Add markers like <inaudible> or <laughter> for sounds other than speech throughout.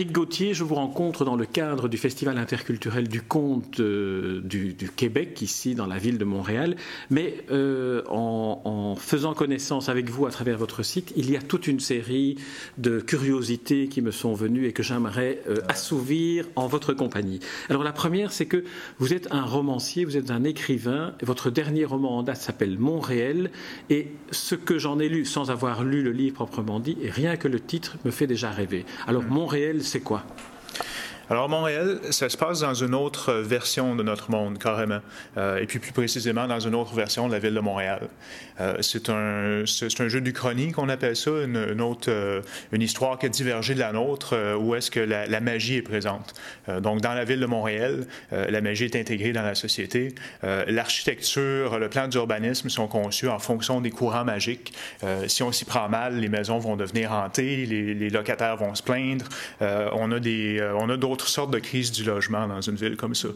Éric Gauthier, je vous rencontre dans le cadre du Festival interculturel du conte euh, du, Québec, ici dans la ville de Montréal. Mais euh, en, faisant connaissance avec vous à travers votre site, il y a toute une série de curiosités qui me sont venues et que j'aimerais euh, assouvir en votre compagnie. Alors la première, c'est que vous êtes un romancier, vous êtes un écrivain. Votre dernier roman en date s'appelle Montréal. Et ce que j'en ai lu sans avoir lu le livre proprement dit, et rien que le titre me fait déjà rêver. Alors Montréal, c'est quoi? Alors, Montréal, ça se passe dans une autre version de notre monde, carrément. Euh, et puis, plus précisément, dans une autre version de la ville de Montréal. Euh, c'est un, jeu d'Uchronie qu'on appelle ça, euh, une histoire qui a divergé de la nôtre, où est-ce que la, magie est présente. donc, dans la ville de Montréal, la magie est intégrée dans la société. L'architecture, le plan d'urbanisme sont conçus en fonction des courants magiques. si on s'y prend mal, les maisons vont devenir hantées, les, les locataires vont se plaindre. on a des, on a d'autres sortes de crises du logement dans une ville comme ça.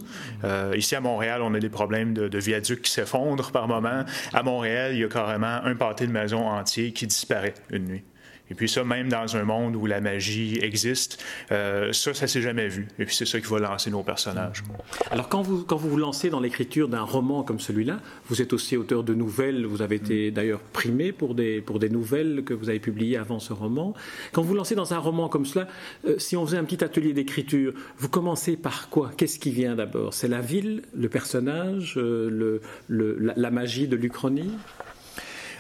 Euh, ici à Montréal, on a des problèmes de, viaducs qui s'effondrent par moment. À Montréal, il y a carrément un pâté de maison entier qui disparaît une nuit. Et puis ça, même dans un monde où la magie existe, euh, ça, ça s'est jamais vu. Et puis c'est ça qui va lancer nos personnages. Alors quand vous quand vous, vous lancez dans l'écriture d'un roman comme celui-là, vous êtes aussi auteur de nouvelles. Vous avez été d'ailleurs primé pour des pour des nouvelles que vous avez publiées avant ce roman. Quand vous lancez dans un roman comme cela, euh, si on faisait un petit atelier d'écriture, vous commencez par quoi? Qu'est-ce qui vient d'abord? C'est la ville, le personnage, euh, le, le la, la, magie de l'Uchronie?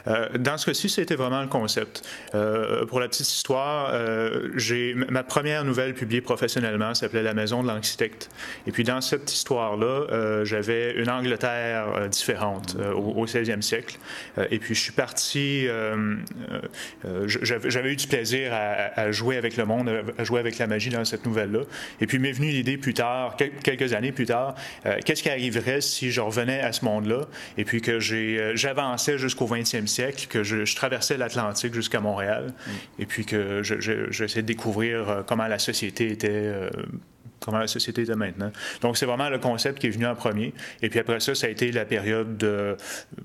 Dans ce cas-ci, c'était vraiment le concept. Euh, pour la petite histoire, euh, j'ai ma première nouvelle publiée professionnellement s'appelait La Maison de l'architecte. Et puis dans cette histoire-là, j'avais une Angleterre différente au, au, 16e siècle. et puis je suis parti, j'avais eu du plaisir à, jouer avec le monde, à jouer avec la magie dans cette nouvelle-là. Et puis m'est venue l'idée plus tard, quelques années plus tard, qu'est-ce qui arriverait si je revenais à ce monde-là? Et puis que j'avançais jusqu'au 20e siècle siècle, que je, traversais l'Atlantique jusqu'à Montréal, mm. et puis que j'essayais de découvrir euh, comment la société était euh, comment la société était maintenant. Donc, c'est vraiment le concept qui est venu en premier. Et puis après ça, ça a été la période de,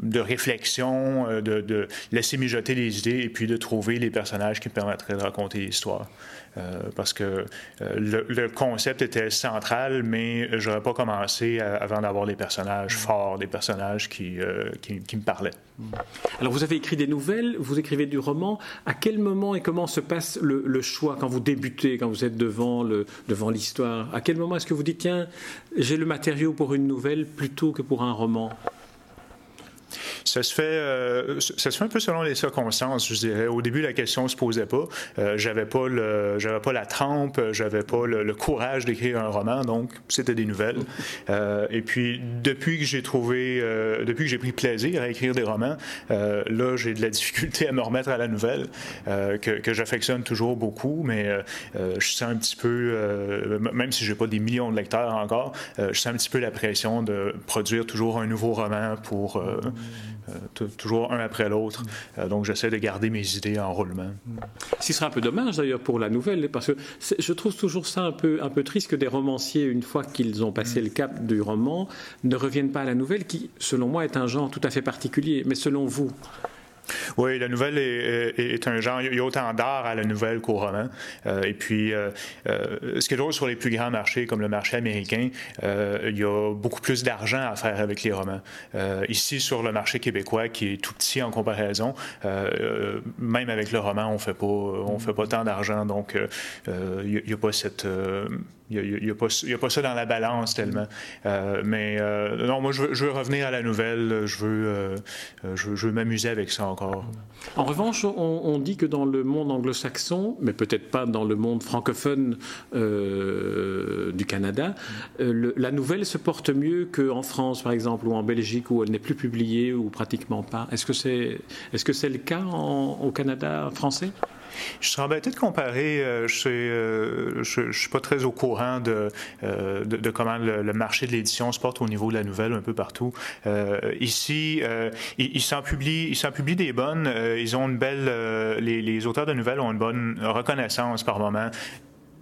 de réflexion, euh, de, de, laisser mijoter les idées et puis de trouver les personnages qui me permettraient de raconter l'histoire. Euh, parce que euh, le, concept était central, mais je n'aurais pas commencé avant d'avoir des personnages forts, des personnages qui, qui, me parlaient. Alors vous avez écrit des nouvelles, vous écrivez du roman. À quel moment et comment se passe le, le choix quand vous débutez, quand vous êtes devant l'histoire devant À quel moment est-ce que vous dites, tiens, j'ai le matériau pour une nouvelle plutôt que pour un roman? Ça se fait, euh, ça se fait un peu selon les circonstances, je dirais. Au début, la question se posait pas. Euh, j'avais pas le, j'avais pas la trempe, j'avais pas le, courage d'écrire un roman, donc c'était des nouvelles. Euh, et puis depuis que j'ai trouvé, euh, depuis que j'ai pris plaisir à écrire des romans, là j'ai de la <laughs> difficulté à me remettre à la nouvelle, que, que j'affectionne toujours beaucoup, mais je sens un petit peu, même si j'ai pas des millions de lecteurs encore, je sens un petit peu la pression de produire toujours un nouveau roman pour euh, toujours un après l'autre. Euh, donc, j'essaie de garder mes idées en roulement. Ce sera un peu dommage d'ailleurs pour la nouvelle, parce que je trouve toujours ça un peu, un peu triste que des romanciers, une fois qu'ils ont passé le cap du roman, ne reviennent pas à la nouvelle, qui, selon moi, est un genre tout à fait particulier. Mais selon vous oui, la nouvelle est, un genre. Il y a autant d'art à la nouvelle qu'au roman. Euh, et puis, euh, euh, ce qui est drôle sur les plus grands marchés, comme le marché américain, il y a beaucoup plus d'argent à faire avec les romans. ici, sur le marché québécois, qui est tout petit en comparaison, même avec le roman, on fait pas, on fait pas tant d'argent. Donc, il n'y a, pas a, pas ça dans la balance tellement. Mais non, moi, je veux, revenir à la nouvelle. Je veux, euh, je, veux m'amuser avec ça encore. En revanche, on, dit que dans le monde anglo-saxon, mais peut-être pas dans le monde francophone du Canada, la nouvelle se porte mieux qu'en France, par exemple, ou en Belgique, où elle n'est plus publiée ou pratiquement pas. Est-ce que c'est est -ce le cas au Canada français? Je serais embêté de comparer. Euh, je ne euh, suis pas très au courant de, euh, comment le, marché de l'édition se porte au niveau de la nouvelle un peu partout. ici, ils s'en publient des bonnes. ils ont une belle. Les, les, auteurs de nouvelles ont une bonne reconnaissance par moment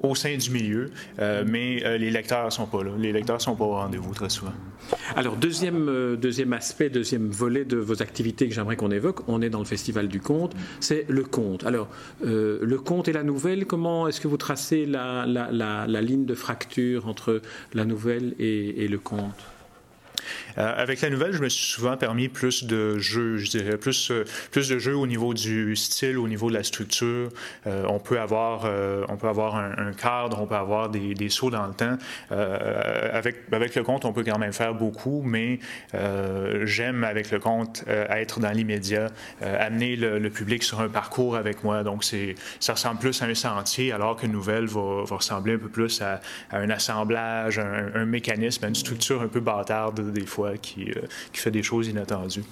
au sein du milieu, euh, mais euh, les lecteurs sont pas là. Les lecteurs sont pas au rendez-vous très souvent. Alors, deuxième, euh, deuxième aspect, deuxième volet de vos activités que j'aimerais qu'on évoque, on est dans le Festival du Conte, c'est le conte. Alors, le conte et la nouvelle, comment est-ce que vous tracez la, la, la, ligne de fracture entre la nouvelle et, et le conte? Euh, avec la nouvelle, je me suis souvent permis plus de jeux, je dirais, plus, euh, de jeux au niveau du style, au niveau de la structure. Euh, on peut avoir, un, cadre, on peut avoir des, sauts dans le temps. avec, le compte, on peut quand même faire beaucoup, mais j'aime avec le compte être dans l'immédiat, amener le, public sur un parcours avec moi. Donc, ça ressemble plus à un sentier, alors qu'une nouvelle va, ressembler un peu plus à, un assemblage, un, mécanisme, une structure un peu bâtarde des fois qui, euh, qui fait des choses inattendues.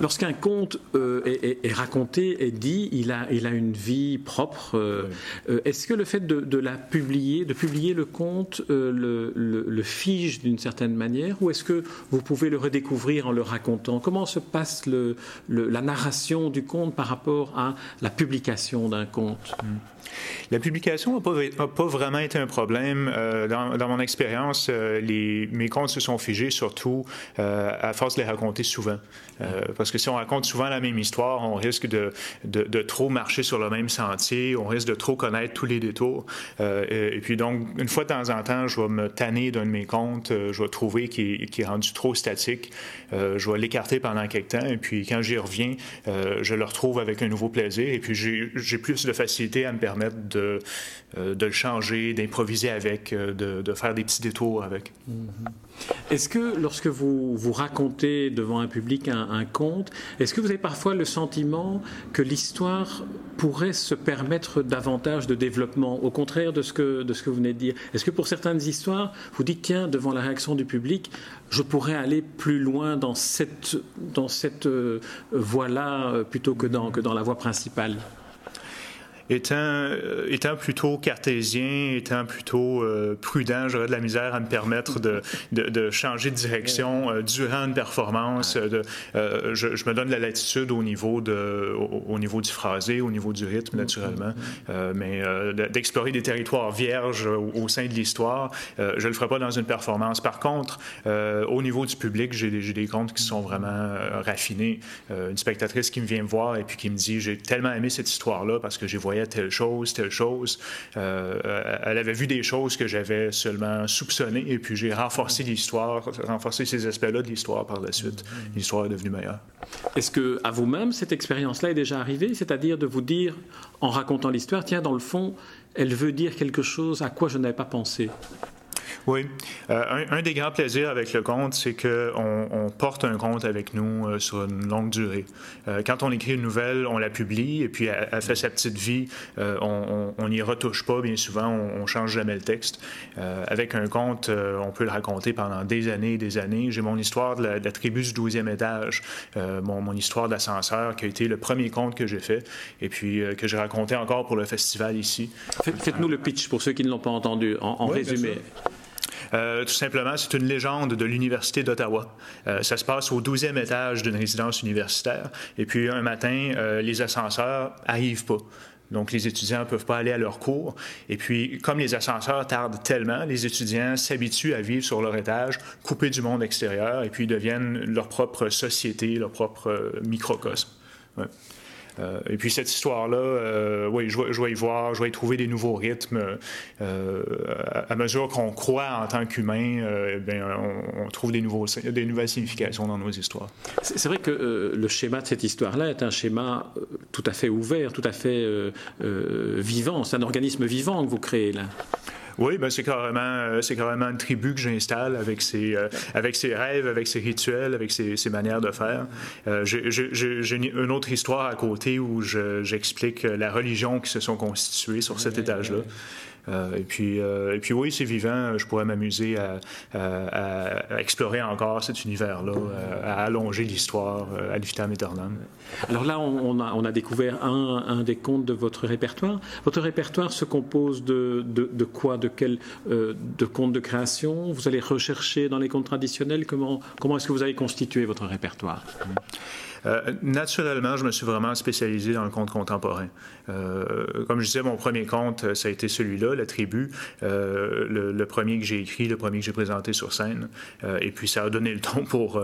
Lorsqu'un conte euh, est, raconté, est dit, il a, il a une vie propre. Euh, est-ce que le fait de, la publier, de publier le conte, le, le, fige d'une certaine manière, ou est-ce que vous pouvez le redécouvrir en le racontant? Comment se passe le, la narration du conte par rapport à la publication d'un conte? Hmm. La publication n'a pas, pas, vraiment été un problème. Euh, dans, mon expérience, euh, mes contes se sont figés surtout euh, à force de les raconter souvent. Parce que si on raconte souvent la même histoire, on risque de, de, trop marcher sur le même sentier, on risque de trop connaître tous les détours. Et, puis donc, une fois de temps en temps, je vais me tanner d'un de mes contes, je vais trouver qu'il est rendu trop statique, je vais l'écarter pendant quelques temps, et puis quand j'y reviens, je le retrouve avec un nouveau plaisir, et puis j'ai plus de facilité à me permettre de, euh, de le changer, d'improviser avec, euh, de, faire des petits détours avec. Mm-hmm. Est-ce que lorsque vous, vous racontez devant un public un conte, est-ce que vous avez parfois le sentiment que l'histoire pourrait se permettre davantage de développement, au contraire de ce que, vous venez de dire? Est-ce que pour certaines histoires, vous dites, tiens, devant la réaction du public, je pourrais aller plus loin dans cette, euh, voie-là plutôt que dans, que dans la voie principale? Étant, euh, étant plutôt cartésien, étant plutôt euh, prudent, j'aurais de la misère à me permettre de, <laughs> de, changer de direction euh, durant une performance. De, je, je, me donne la latitude au niveau, de, au, niveau du phrasé, au niveau du rythme, naturellement. mais d'explorer des territoires vierges au, sein de l'histoire, je ne le ferai pas dans une performance. Par contre, au niveau du public, j'ai des, des comptes qui sont vraiment raffinés. une spectatrice qui me vient me voir et puis qui me dit J'ai tellement aimé cette histoire-là parce que j'ai voyé telle chose, telle chose. Euh, elle avait vu des choses que j'avais seulement soupçonnées et puis j'ai renforcé l'histoire, renforcé ces aspects-là de l'histoire par la suite. L'histoire est devenue meilleure. Est-ce que à vous-même cette expérience-là est déjà arrivée, c'est-à-dire de vous dire en racontant l'histoire, tiens, dans le fond, elle veut dire quelque chose à quoi je n'avais pas pensé. Oui. Euh, un, des grands plaisirs avec le conte, c'est qu'on on porte un conte avec nous euh, sur une longue durée. Euh, quand on écrit une nouvelle, on la publie et puis elle, fait sa petite vie. on n'y retouche pas, bien souvent, on, on change jamais le texte. avec un conte, on peut le raconter pendant des années et des années. J'ai mon histoire de la, tribu du 12e étage, mon, mon, histoire d'ascenseur, qui a été le premier conte que j'ai fait et puis que j'ai raconté encore pour le festival ici. Faites-nous le pitch pour ceux qui ne l'ont pas entendu, en, résumé. Euh, tout simplement, c'est une légende de l'Université d'Ottawa. Euh, ça se passe au 12e étage d'une résidence universitaire. Et puis, un matin, euh, les ascenseurs n'arrivent pas. Donc, les étudiants ne peuvent pas aller à leur cours. Et puis, comme les ascenseurs tardent tellement, les étudiants s'habituent à vivre sur leur étage, coupés du monde extérieur, et puis deviennent leur propre société, leur propre microcosme. Euh, et puis cette histoire-là, euh, oui, je vais, y voir, je vais y trouver des nouveaux rythmes. Euh, à mesure qu'on croit en tant qu'humain, eh on, trouve des, nouveaux, des nouvelles significations dans nos histoires. C'est vrai que le schéma de cette histoire-là est un schéma tout à fait ouvert, tout à fait vivant. C'est un organisme vivant que vous créez là. Oui, ben c'est carrément, euh, c'est carrément une tribu que j'installe avec ses, euh, avec ses rêves, avec ses rituels, avec ses, ses manières de faire. Euh, j'ai une autre histoire à côté où j'explique la religion qui se sont constituées sur cet étage-là. Euh, et, puis, euh, et puis oui, c'est vivant. Je pourrais m'amuser à, explorer encore cet univers-là, euh, à allonger l'histoire à vitam aeternam. Alors là, on a, découvert un, des contes de votre répertoire. Votre répertoire se compose de, de, quoi? De quel de contes de création? Vous allez rechercher dans les contes traditionnels? Comment, comment est-ce que vous avez constitué votre répertoire? Naturellement, je me suis vraiment spécialisé dans le conte contemporain. comme je disais, mon premier conte, ça a été celui-là, La Tribu, le, premier que j'ai écrit, le premier que j'ai présenté sur scène. et puis, ça a donné le ton pour,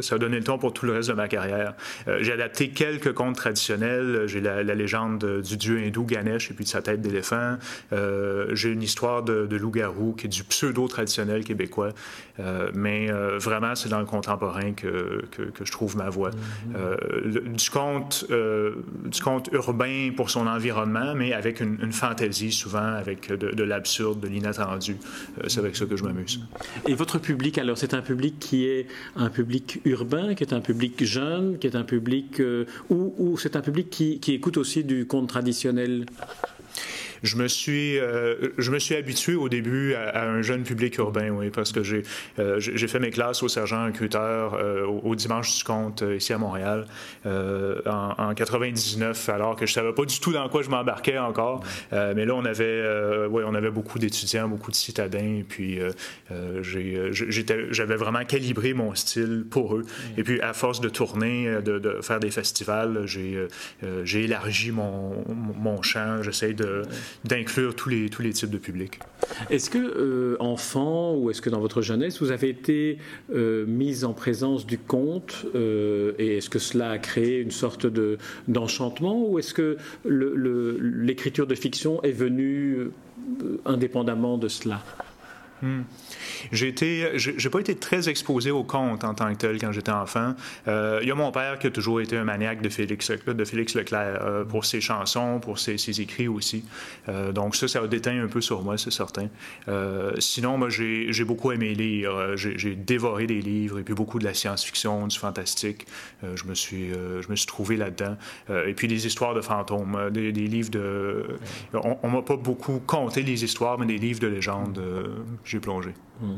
ça a donné le ton pour tout le reste de ma carrière. j'ai adapté quelques contes traditionnels. J'ai la, légende du dieu hindou Ganesh et puis de sa tête d'éléphant. j'ai une histoire de, de loup-garou qui est du pseudo-traditionnel québécois. Euh, mais euh, vraiment, c'est dans le contemporain que, que, je trouve ma voix. Mm-hmm. Euh, du, conte, du conte urbain pour son environnement, mais avec une, fantaisie souvent, avec de, l'absurde, de l'inattendu. c'est avec ça que je m'amuse. Et votre public, alors, c'est un public qui est un public urbain, qui est un public jeune, qui est un public... ou c'est un public qui, qui écoute aussi du conte traditionnel? Je me suis, euh, je me suis habitué au début à, un jeune public urbain, oui, parce que j'ai euh, j'ai fait mes classes au sergent recruteur euh, au, dimanche du compte ici à Montréal en, en, 99, alors que je savais pas du tout dans quoi je m'embarquais encore. mais là, on avait, ouais, on avait beaucoup d'étudiants, beaucoup de citadins, et puis j'avais vraiment calibré mon style pour eux. Et puis, à force de tourner, de, de faire des festivals, j'ai élargi mon, mon champ. J'essaie de d'inclure tous les, tous les types de publics. Est-ce que, euh, enfant, ou est-ce que dans votre jeunesse, vous avez été euh, mise en présence du conte euh, Et est-ce que cela a créé une sorte de, d'enchantement Ou est-ce que l'écriture de fiction est venue indépendamment de cela? Hmm. J'ai pas été très exposé au conte en tant que tel quand j'étais enfant. Euh, il y a mon père qui a toujours été un maniaque de Félix, de Félix Leclerc euh, pour ses chansons, pour ses, ses écrits aussi. Euh, donc ça, ça a déteint un peu sur moi, c'est certain. sinon, moi, j'ai beaucoup aimé lire. J'ai dévoré des livres et puis beaucoup de la science-fiction, du fantastique. je me suis, je me suis trouvé là-dedans. et puis des histoires de fantômes, des, livres de. On, on m'a pas beaucoup conté les histoires, mais des livres de légende, j'ai plongé. Hmm.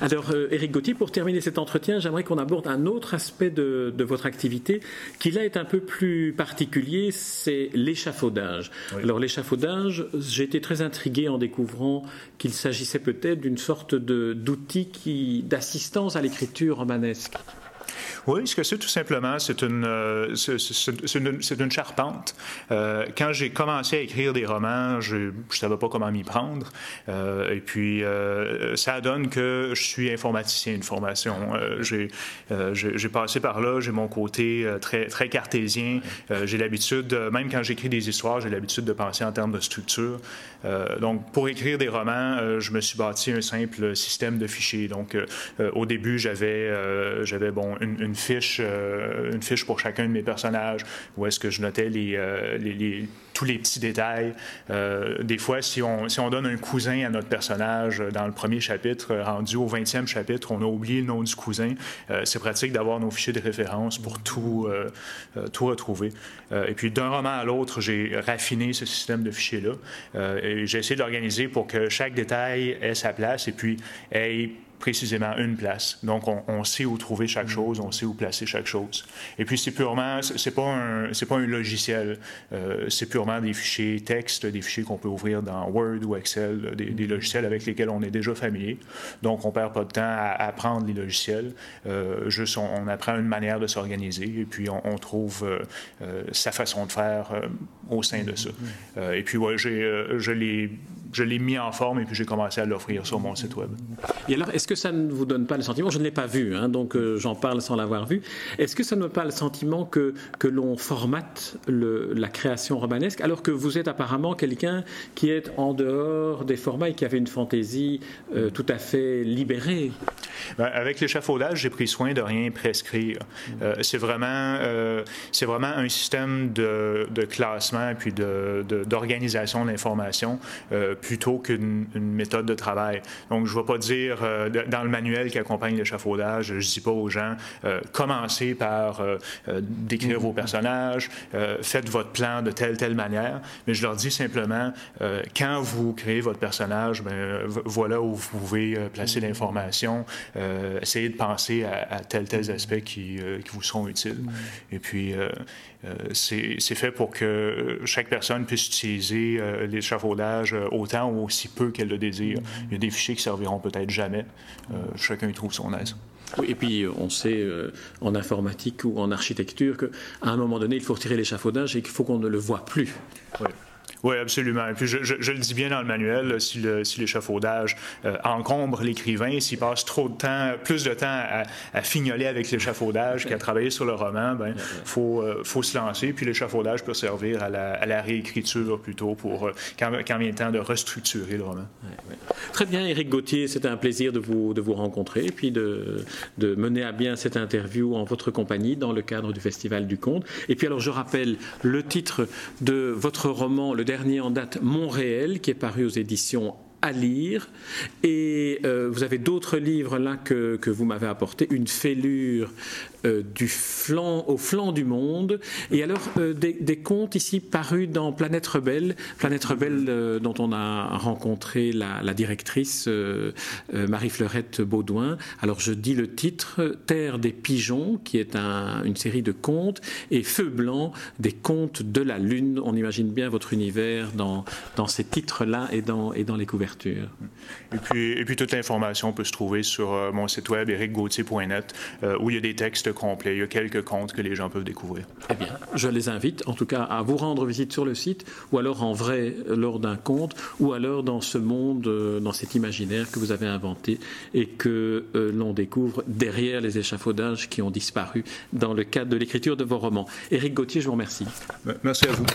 Alors, euh, Éric Gauthier, pour terminer cet entretien, j'aimerais qu'on aborde un autre aspect de, votre activité qui là est un peu plus particulier, c'est l'échafaudage. Alors, l'échafaudage, j'ai été très intrigué en découvrant qu'il s'agissait peut-être d'une sorte d'outil d'assistance à l'écriture romanesque. Oui, ce que c'est tout simplement, c'est une, euh, c'est une, charpente. Euh, quand j'ai commencé à écrire des romans, je ne savais pas comment m'y prendre. Euh, et puis, ça donne que je suis informaticien de formation. j'ai, passé par là, j'ai mon côté très, très cartésien. j'ai l'habitude, même quand j'écris des histoires, j'ai l'habitude de penser en termes de structure. donc, pour écrire des romans, je me suis bâti un simple système de fichiers. Donc, au début, j'avais, j'avais bon, une une fiche, euh, une fiche pour chacun de mes personnages, où est-ce que je notais euh, tous les petits détails. Euh, des fois, si on, si on donne un cousin à notre personnage dans le premier chapitre, rendu au 20e chapitre, on a oublié le nom du cousin. c'est pratique d'avoir nos fichiers de référence pour tout, tout retrouver. et puis, d'un roman à l'autre, j'ai raffiné ce système de fichiers-là. et j'ai essayé de l'organiser pour que chaque détail ait sa place et puis ait précisément une place. Donc, on, sait où trouver chaque mm. chose, on sait où placer chaque chose. Et puis, c'est purement, c'est pas un, c'est pas un logiciel. Euh, c'est purement des fichiers texte, des fichiers qu'on peut ouvrir dans Word ou Excel, des, mm. logiciels avec lesquels on est déjà familier. Donc, on perd pas de temps à apprendre les logiciels. Euh, juste, on, apprend une manière de s'organiser et puis on, trouve euh, sa façon de faire au sein de ça. Mm. et puis, ouais, j'ai, je l'ai je l'ai mis en forme et puis j'ai commencé à l'offrir sur mon site web. Et alors, est-ce que ça ne vous donne pas le sentiment, je ne l'ai pas vu, hein, donc euh, j'en parle sans l'avoir vu, est-ce que ça ne donne pas le sentiment que, que l'on formate le, la création romanesque alors que vous êtes apparemment quelqu'un qui est en dehors des formats et qui avait une fantaisie euh, tout à fait libérée? Ben, Avec l'échafaudage, j'ai pris soin de rien prescrire. Euh, c'est vraiment, c'est vraiment un système de, de classement et puis d'organisation de, de l'information plutôt qu'une méthode de travail. Donc, je ne vais pas dire euh, dans le manuel qui accompagne l'échafaudage, je ne dis pas aux gens, euh, commencez par euh, décrire vos personnages, faites votre plan de telle, telle manière, mais je leur dis simplement, quand vous créez votre personnage, ben, voilà où vous pouvez placer l'information, essayez de penser à, à tels, tels aspects qui, qui vous seront utiles. Et puis, c'est fait pour que chaque personne puisse utiliser l'échafaudage autant ou aussi peu qu'elle le désire. Il y a des fichiers qui serviront peut-être jamais. Euh, chacun y trouve son aise. et puis on sait en informatique ou en architecture qu'à un moment donné, il faut retirer l'échafaudage et qu'il faut qu'on ne le voit plus. Oui, absolument. Et puis, je, le dis bien dans le manuel, si, l'échafaudage euh, encombre l'écrivain, s'il passe trop de temps, plus de temps à, à fignoler avec l'échafaudage qu'à travailler sur le roman, ben, faut, euh, faut se lancer. Puis l'échafaudage peut servir à la, réécriture plutôt pour euh, quand, quand vient le temps de restructurer le roman. Très bien, Éric Gauthier, c'était un plaisir de vous, de vous rencontrer et puis de, de mener à bien cette interview en votre compagnie dans le cadre du Festival du Conte. Et puis alors, je rappelle le titre de votre roman, le dernier en date, Montréal, qui est paru aux éditions à lire. Et euh, vous avez d'autres livres là que, que vous m'avez apporté, Une fêlure euh, du flanc, au flanc du monde. Et alors, euh, des, contes ici parus dans Planète Rebelle, Planète Rebelle dont on a rencontré la, directrice Marie-Fleurette Baudouin. Alors, je dis le titre, Terre des pigeons, qui est un, une série de contes, et Feu blanc, des contes de la Lune. On imagine bien votre univers dans, ces titres-là et dans, les couvertures. Et puis, et puis toute l'information peut se trouver sur euh, mon site web ericgauthier.net euh, où il y a des textes complets, il y a quelques contes que les gens peuvent découvrir. Eh bien, je les invite en tout cas à vous rendre visite sur le site ou alors en vrai lors d'un conte ou alors dans ce monde, euh, dans cet imaginaire que vous avez inventé et que l'on découvre derrière les échafaudages qui ont disparu dans le cadre de l'écriture de vos romans. Éric Gauthier, je vous remercie. Merci à vous.